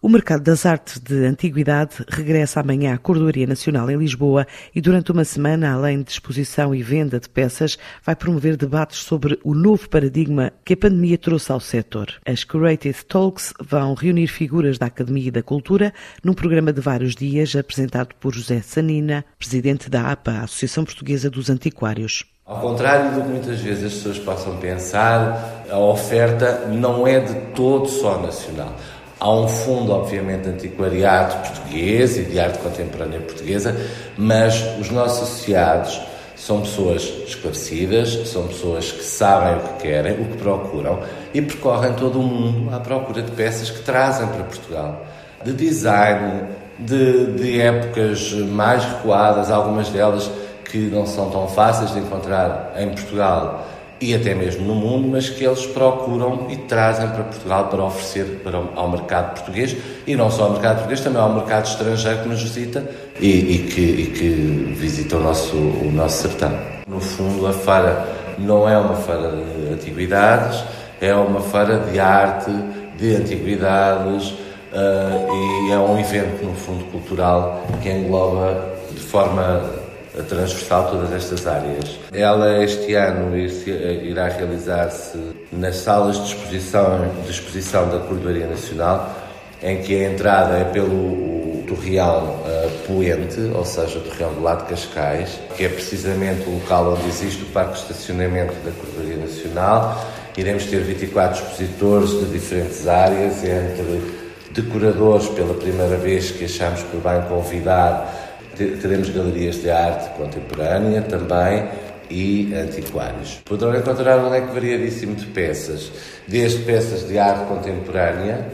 O mercado das artes de antiguidade regressa amanhã à Cordoaria Nacional em Lisboa e durante uma semana, além de exposição e venda de peças, vai promover debates sobre o novo paradigma que a pandemia trouxe ao setor. As Creative Talks vão reunir figuras da Academia e da Cultura num programa de vários dias apresentado por José Sanina, presidente da APA, Associação Portuguesa dos Antiquários. Ao contrário do que muitas vezes as pessoas possam pensar, a oferta não é de todo só nacional. Há um fundo, obviamente, de antiquariado português e de arte contemporânea portuguesa, mas os nossos associados são pessoas esclarecidas, são pessoas que sabem o que querem, o que procuram e percorrem todo o mundo à procura de peças que trazem para Portugal. De design, de, de épocas mais recuadas, algumas delas que não são tão fáceis de encontrar em Portugal e até mesmo no mundo, mas que eles procuram e trazem para Portugal para oferecer para, ao mercado português e não só ao mercado português, também ao mercado estrangeiro que nos visita e, e, que, e que, visita o nosso, o nosso sertão. No fundo, a feira não é uma feira de antiguidades, é uma feira de arte, de antiguidades uh, e é um evento, no fundo, cultural que engloba de forma transversal todas estas áreas. Ela este ano irá realizar-se nas salas de exposição, de exposição da Cordoaria Nacional, em que a entrada é pelo Torreal uh, Poente, ou seja, o Torreal do lado de Cascais, que é precisamente o local onde existe o parque de estacionamento da Cordoaria Nacional. Iremos ter 24 expositores de diferentes áreas, entre decoradores, pela primeira vez que achamos por bem convidar teremos galerias de arte contemporânea também e antiquários. Poderão encontrar um leque variadíssimo de peças, desde peças de arte contemporânea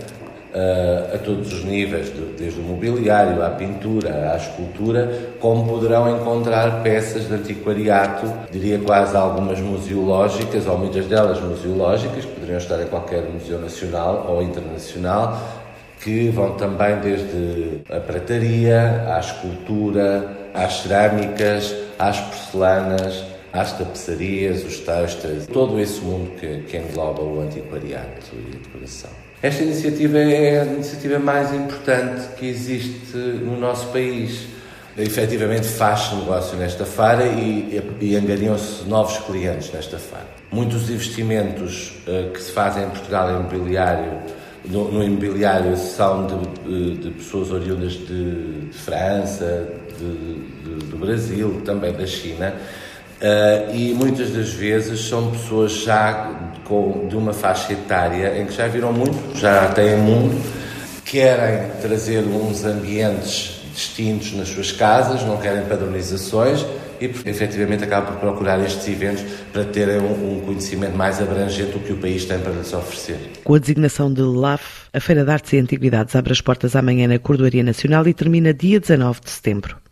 uh, a todos os níveis, desde o mobiliário à pintura, à escultura, como poderão encontrar peças de antiquariato, diria quase algumas museológicas, ou muitas delas museológicas, que poderiam estar em qualquer museu nacional ou internacional, que vão também desde a prataria, à escultura, às cerâmicas, às porcelanas, às tapeçarias, os textos, todo esse mundo que, que engloba o antiquariato e a decoração. Esta iniciativa é a iniciativa mais importante que existe no nosso país. Efetivamente faz-se negócio nesta feira e, e angariam-se novos clientes nesta feira. Muitos investimentos uh, que se fazem em Portugal em imobiliário no, no imobiliário são de, de, pessoas oriundas de, de França, de, do Brasil, também da China, uh, e muitas das vezes são pessoas já com, de uma faixa etária em que já viram muito, já têm mundo, querem trazer uns ambientes distintos nas suas casas, não querem padronizações e efetivamente acabam por procurar estes eventos para terem um, um conhecimento mais abrangente do que o país tem para lhes oferecer. Com a designação de LAF, a Feira de Artes e Antiguidades abre as portas amanhã na Cordoaria Nacional e termina dia 19 de setembro.